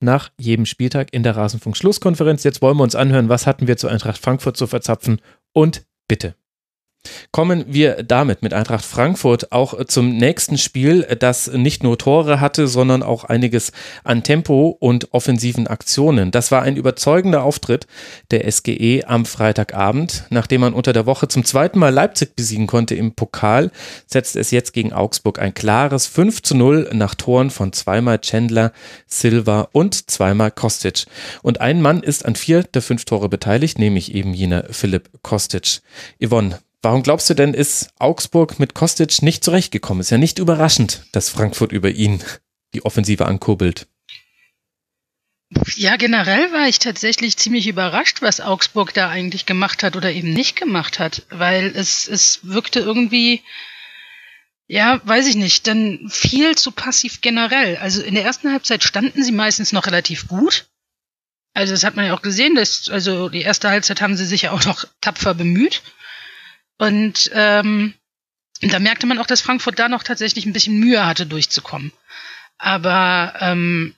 nach jedem Spieltag in der Rasenfunk-Schlusskonferenz. Jetzt wollen wir uns anhören, was hatten wir zu Eintracht Frankfurt zu verzapfen und bitte. Kommen wir damit mit Eintracht Frankfurt auch zum nächsten Spiel, das nicht nur Tore hatte, sondern auch einiges an Tempo und offensiven Aktionen. Das war ein überzeugender Auftritt der SGE am Freitagabend. Nachdem man unter der Woche zum zweiten Mal Leipzig besiegen konnte im Pokal, setzt es jetzt gegen Augsburg ein klares 5 zu 0 nach Toren von zweimal Chandler, Silva und zweimal Kostic. Und ein Mann ist an vier der fünf Tore beteiligt, nämlich eben jener Philipp Kostic. Yvonne, Warum glaubst du denn, ist Augsburg mit Kostic nicht zurechtgekommen? Ist ja nicht überraschend, dass Frankfurt über ihn die Offensive ankurbelt. Ja, generell war ich tatsächlich ziemlich überrascht, was Augsburg da eigentlich gemacht hat oder eben nicht gemacht hat, weil es, es wirkte irgendwie, ja, weiß ich nicht, dann viel zu passiv generell. Also in der ersten Halbzeit standen sie meistens noch relativ gut. Also das hat man ja auch gesehen, dass, also die erste Halbzeit haben sie sich ja auch noch tapfer bemüht. Und ähm, da merkte man auch, dass Frankfurt da noch tatsächlich ein bisschen Mühe hatte, durchzukommen. Aber ähm,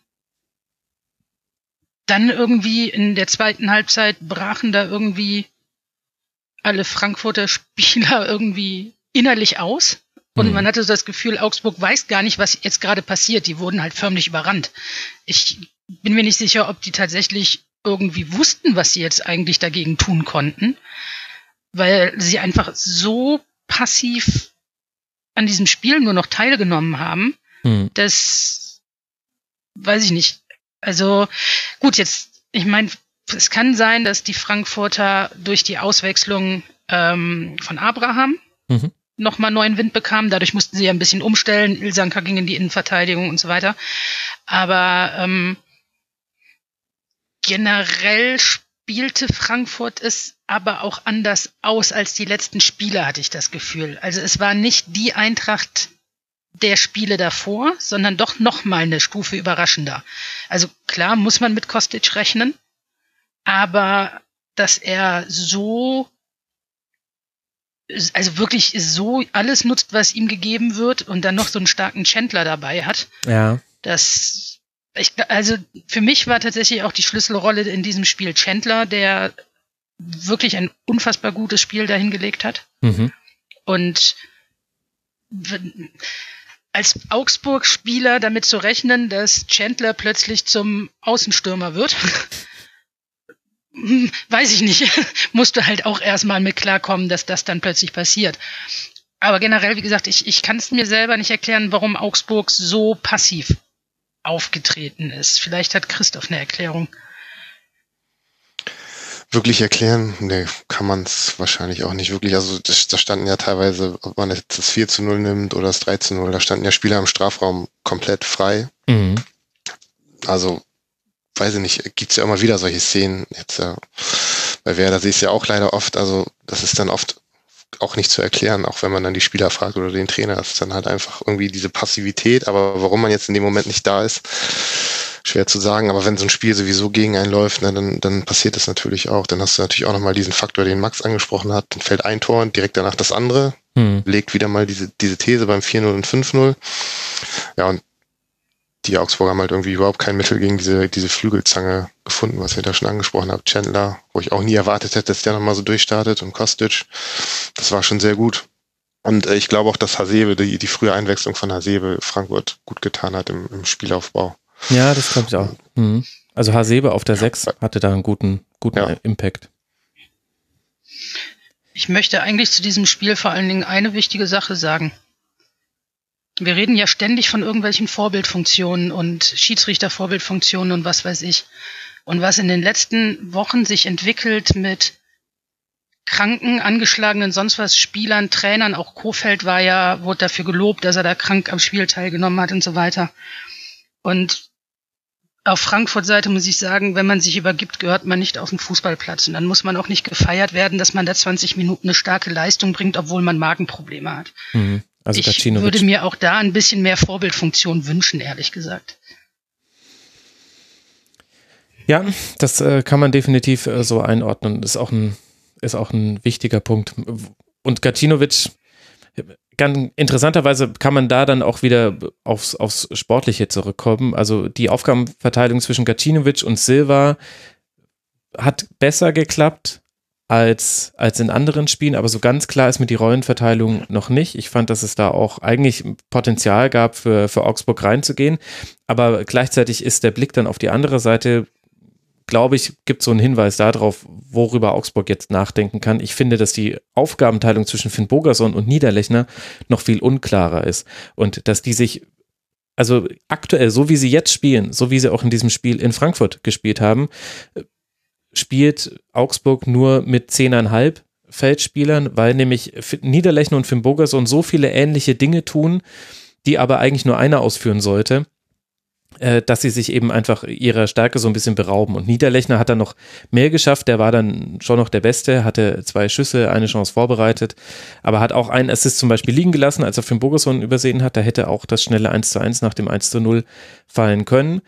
dann irgendwie in der zweiten Halbzeit brachen da irgendwie alle Frankfurter Spieler irgendwie innerlich aus. Und mhm. man hatte so das Gefühl, Augsburg weiß gar nicht, was jetzt gerade passiert. Die wurden halt förmlich überrannt. Ich bin mir nicht sicher, ob die tatsächlich irgendwie wussten, was sie jetzt eigentlich dagegen tun konnten weil sie einfach so passiv an diesem Spiel nur noch teilgenommen haben, hm. dass weiß ich nicht. Also gut, jetzt, ich meine, es kann sein, dass die Frankfurter durch die Auswechslung ähm, von Abraham mhm. nochmal neuen Wind bekamen. Dadurch mussten sie ja ein bisschen umstellen. Ilsanka ging in die Innenverteidigung und so weiter. Aber ähm, generell spielte Frankfurt es aber auch anders aus als die letzten Spiele, hatte ich das Gefühl. Also es war nicht die Eintracht der Spiele davor, sondern doch noch mal eine Stufe überraschender. Also klar muss man mit Kostic rechnen, aber dass er so also wirklich so alles nutzt, was ihm gegeben wird und dann noch so einen starken Chandler dabei hat. Ja. Das ich, also für mich war tatsächlich auch die Schlüsselrolle in diesem Spiel Chandler, der wirklich ein unfassbar gutes Spiel dahingelegt hat. Mhm. Und als Augsburg-Spieler damit zu rechnen, dass Chandler plötzlich zum Außenstürmer wird, weiß ich nicht. Musst du halt auch erstmal mit klarkommen, dass das dann plötzlich passiert. Aber generell, wie gesagt, ich, ich kann es mir selber nicht erklären, warum Augsburg so passiv aufgetreten ist. Vielleicht hat Christoph eine Erklärung. Wirklich erklären? Nee, kann man es wahrscheinlich auch nicht wirklich. Also da standen ja teilweise, ob man jetzt das 4 zu 0 nimmt oder das 3 zu 0, da standen ja Spieler im Strafraum komplett frei. Mhm. Also, weiß ich nicht, gibt's ja immer wieder solche Szenen. Jetzt ja, bei Werder sehe ich es ja auch leider oft. Also das ist dann oft auch nicht zu erklären, auch wenn man dann die Spieler fragt oder den Trainer. Das ist dann halt einfach irgendwie diese Passivität, aber warum man jetzt in dem Moment nicht da ist, schwer zu sagen. Aber wenn so ein Spiel sowieso gegen einen läuft, ne, dann, dann passiert das natürlich auch. Dann hast du natürlich auch nochmal diesen Faktor, den Max angesprochen hat. Dann fällt ein Tor und direkt danach das andere. Hm. Legt wieder mal diese, diese These beim 4-0 und 5-0. Ja, und die Augsburger haben halt irgendwie überhaupt kein Mittel gegen diese, diese Flügelzange gefunden, was ihr da schon angesprochen habt. Chandler, wo ich auch nie erwartet hätte, dass der nochmal so durchstartet und Kostic. Das war schon sehr gut. Und äh, ich glaube auch, dass Hasebe, die, die frühe Einwechslung von Hasebe Frankfurt gut getan hat im, im Spielaufbau. Ja, das glaube ich auch. Mhm. Also Hasebe auf der ja. 6 hatte da einen guten, guten ja. Impact. Ich möchte eigentlich zu diesem Spiel vor allen Dingen eine wichtige Sache sagen. Wir reden ja ständig von irgendwelchen Vorbildfunktionen und Schiedsrichtervorbildfunktionen und was weiß ich. Und was in den letzten Wochen sich entwickelt mit kranken, angeschlagenen, sonst was Spielern, Trainern, auch Kofeld war ja, wurde dafür gelobt, dass er da krank am Spiel teilgenommen hat und so weiter. Und auf Frankfurt-Seite muss ich sagen, wenn man sich übergibt, gehört man nicht auf den Fußballplatz. Und dann muss man auch nicht gefeiert werden, dass man da 20 Minuten eine starke Leistung bringt, obwohl man Magenprobleme hat. Mhm. Also ich würde mir auch da ein bisschen mehr Vorbildfunktion wünschen, ehrlich gesagt. Ja, das äh, kann man definitiv äh, so einordnen. Ist auch ein, ist auch ein wichtiger Punkt. Und Gacinovic, ganz interessanterweise kann man da dann auch wieder aufs, aufs Sportliche zurückkommen. Also die Aufgabenverteilung zwischen Gacinovic und Silva hat besser geklappt als, als in anderen Spielen, aber so ganz klar ist mir die Rollenverteilung noch nicht. Ich fand, dass es da auch eigentlich Potenzial gab, für, für Augsburg reinzugehen, aber gleichzeitig ist der Blick dann auf die andere Seite glaube ich, gibt so einen Hinweis darauf, worüber Augsburg jetzt nachdenken kann. Ich finde, dass die Aufgabenteilung zwischen Finn Bogerson und Niederlechner noch viel unklarer ist und dass die sich also aktuell, so wie sie jetzt spielen, so wie sie auch in diesem Spiel in Frankfurt gespielt haben, spielt Augsburg nur mit zehneinhalb Feldspielern, weil nämlich Niederlechner und Finn so viele ähnliche Dinge tun, die aber eigentlich nur einer ausführen sollte äh, dass sie sich eben einfach ihrer Stärke so ein bisschen berauben. Und Niederlechner hat dann noch mehr geschafft, der war dann schon noch der Beste, hatte zwei Schüsse, eine Chance vorbereitet, aber hat auch einen Assist zum Beispiel liegen gelassen, als er Finn übersehen hat, da hätte auch das schnelle 1 zu 1 nach dem 1 zu 0 fallen können.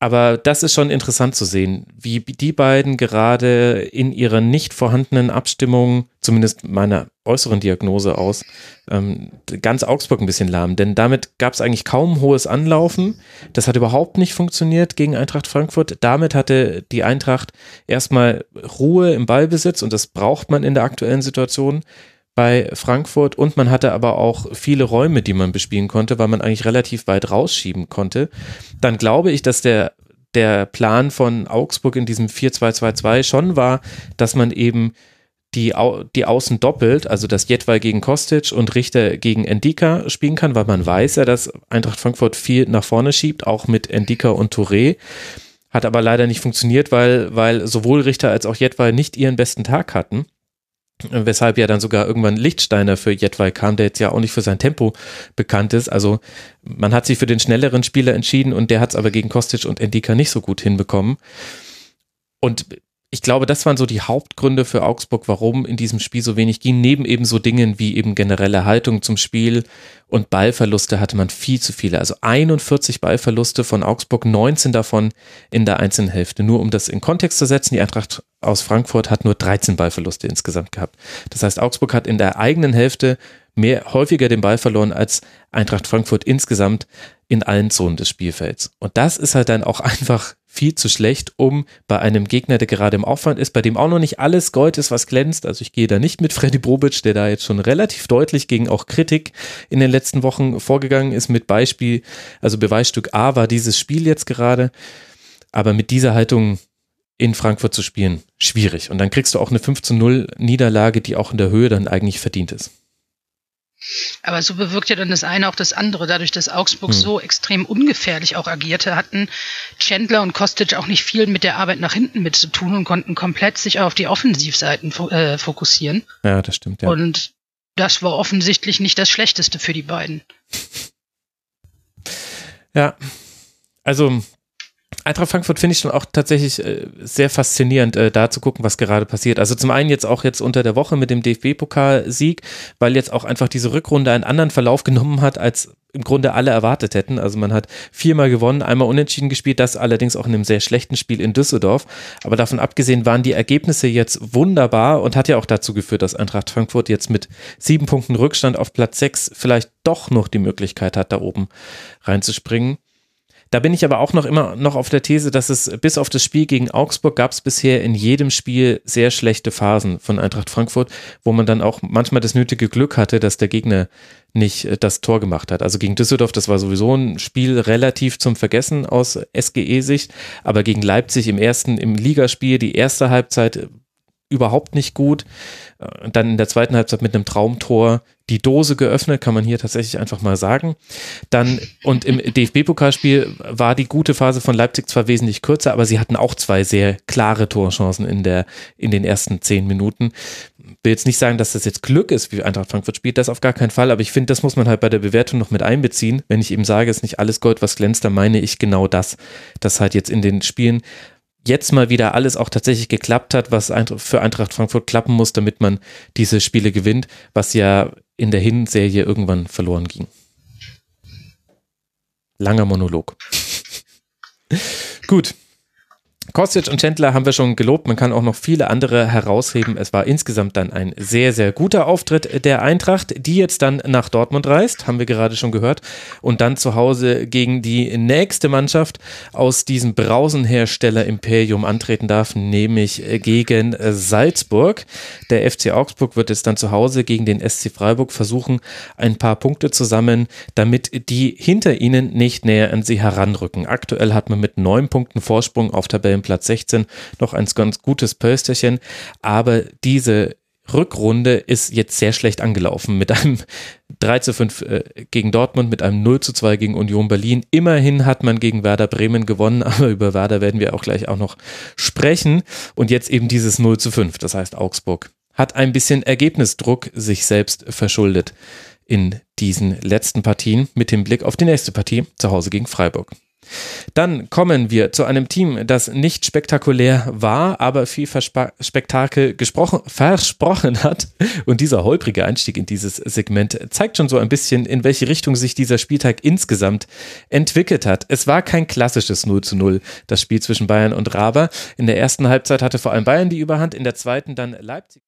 Aber das ist schon interessant zu sehen, wie die beiden gerade in ihrer nicht vorhandenen Abstimmung, zumindest meiner äußeren Diagnose aus, ähm, ganz Augsburg ein bisschen lahm. Denn damit gab es eigentlich kaum hohes Anlaufen. Das hat überhaupt nicht funktioniert gegen Eintracht Frankfurt. Damit hatte die Eintracht erstmal Ruhe im Ballbesitz und das braucht man in der aktuellen Situation bei Frankfurt und man hatte aber auch viele Räume, die man bespielen konnte, weil man eigentlich relativ weit rausschieben konnte. Dann glaube ich, dass der der Plan von Augsburg in diesem 4-2-2-2 schon war, dass man eben die, Au die Außen doppelt, also dass Jetwal gegen Kostic und Richter gegen Endika spielen kann, weil man weiß ja, dass Eintracht Frankfurt viel nach vorne schiebt, auch mit Endika und Touré. Hat aber leider nicht funktioniert, weil, weil sowohl Richter als auch Jetwal nicht ihren besten Tag hatten. Weshalb ja dann sogar irgendwann Lichtsteiner für Jetwei kam, der jetzt ja auch nicht für sein Tempo bekannt ist. Also man hat sich für den schnelleren Spieler entschieden und der hat es aber gegen Kostic und Endika nicht so gut hinbekommen. Und ich glaube, das waren so die Hauptgründe für Augsburg, warum in diesem Spiel so wenig ging. Neben eben so Dingen wie eben generelle Haltung zum Spiel und Ballverluste hatte man viel zu viele. Also 41 Ballverluste von Augsburg, 19 davon in der einzelnen Hälfte. Nur um das in Kontext zu setzen, die Eintracht aus Frankfurt hat nur 13 Ballverluste insgesamt gehabt. Das heißt, Augsburg hat in der eigenen Hälfte mehr, häufiger den Ball verloren als Eintracht Frankfurt insgesamt in allen Zonen des Spielfelds. Und das ist halt dann auch einfach viel zu schlecht, um bei einem Gegner, der gerade im Aufwand ist, bei dem auch noch nicht alles Gold ist, was glänzt. Also ich gehe da nicht mit Freddy Bobic, der da jetzt schon relativ deutlich gegen auch Kritik in den letzten Wochen vorgegangen ist mit Beispiel, also Beweisstück A war dieses Spiel jetzt gerade. Aber mit dieser Haltung in Frankfurt zu spielen, schwierig. Und dann kriegst du auch eine 5 zu 0 Niederlage, die auch in der Höhe dann eigentlich verdient ist. Aber so bewirkt ja dann das eine auch das andere. Dadurch, dass Augsburg hm. so extrem ungefährlich auch agierte, hatten Chandler und Kostic auch nicht viel mit der Arbeit nach hinten mit zu tun und konnten komplett sich auf die Offensivseiten äh, fokussieren. Ja, das stimmt, ja. Und das war offensichtlich nicht das Schlechteste für die beiden. Ja, also Eintracht Frankfurt finde ich schon auch tatsächlich äh, sehr faszinierend, äh, da zu gucken, was gerade passiert. Also zum einen jetzt auch jetzt unter der Woche mit dem DFB-Pokalsieg, weil jetzt auch einfach diese Rückrunde einen anderen Verlauf genommen hat, als im Grunde alle erwartet hätten. Also man hat viermal gewonnen, einmal unentschieden gespielt, das allerdings auch in einem sehr schlechten Spiel in Düsseldorf. Aber davon abgesehen waren die Ergebnisse jetzt wunderbar und hat ja auch dazu geführt, dass Eintracht Frankfurt jetzt mit sieben Punkten Rückstand auf Platz sechs vielleicht doch noch die Möglichkeit hat, da oben reinzuspringen. Da bin ich aber auch noch immer noch auf der These, dass es bis auf das Spiel gegen Augsburg gab es bisher in jedem Spiel sehr schlechte Phasen von Eintracht Frankfurt, wo man dann auch manchmal das nötige Glück hatte, dass der Gegner nicht äh, das Tor gemacht hat. Also gegen Düsseldorf, das war sowieso ein Spiel relativ zum Vergessen aus SGE-Sicht, aber gegen Leipzig im ersten, im Ligaspiel, die erste Halbzeit überhaupt nicht gut. Äh, dann in der zweiten Halbzeit mit einem Traumtor die Dose geöffnet, kann man hier tatsächlich einfach mal sagen. Dann und im DFB-Pokalspiel war die gute Phase von Leipzig zwar wesentlich kürzer, aber sie hatten auch zwei sehr klare Torchancen in der in den ersten zehn Minuten. Will jetzt nicht sagen, dass das jetzt Glück ist, wie Eintracht Frankfurt spielt, das auf gar keinen Fall, aber ich finde, das muss man halt bei der Bewertung noch mit einbeziehen. Wenn ich eben sage, es ist nicht alles Gold, was glänzt, dann meine ich genau das, dass halt jetzt in den Spielen jetzt mal wieder alles auch tatsächlich geklappt hat, was für Eintracht Frankfurt klappen muss, damit man diese Spiele gewinnt, was ja in der Hinserie irgendwann verloren ging. Langer Monolog. Gut, Kostic und Chandler haben wir schon gelobt. Man kann auch noch viele andere herausheben. Es war insgesamt dann ein sehr, sehr guter Auftritt der Eintracht, die jetzt dann nach Dortmund reist, haben wir gerade schon gehört, und dann zu Hause gegen die nächste Mannschaft aus diesem Brausenhersteller Imperium antreten darf, nämlich gegen Salzburg. Der FC Augsburg wird jetzt dann zu Hause gegen den SC Freiburg versuchen, ein paar Punkte zu sammeln, damit die hinter ihnen nicht näher an sie heranrücken. Aktuell hat man mit neun Punkten Vorsprung auf Tabellen Tabellenplatz 16 noch ein ganz gutes Pölsterchen, aber diese Rückrunde ist jetzt sehr schlecht angelaufen mit einem 3 zu 5 äh, gegen Dortmund, mit einem 0 zu 2 gegen Union Berlin. Immerhin hat man gegen Werder Bremen gewonnen, aber über Werder werden wir auch gleich auch noch sprechen. Und jetzt eben dieses 0 zu 5, das heißt Augsburg hat ein bisschen Ergebnisdruck sich selbst verschuldet in diesen letzten Partien mit dem Blick auf die nächste Partie zu Hause gegen Freiburg. Dann kommen wir zu einem Team, das nicht spektakulär war, aber viel Verspa Spektakel versprochen hat. Und dieser holprige Einstieg in dieses Segment zeigt schon so ein bisschen, in welche Richtung sich dieser Spieltag insgesamt entwickelt hat. Es war kein klassisches 0 zu 0, das Spiel zwischen Bayern und Raber. In der ersten Halbzeit hatte vor allem Bayern die Überhand, in der zweiten dann Leipzig.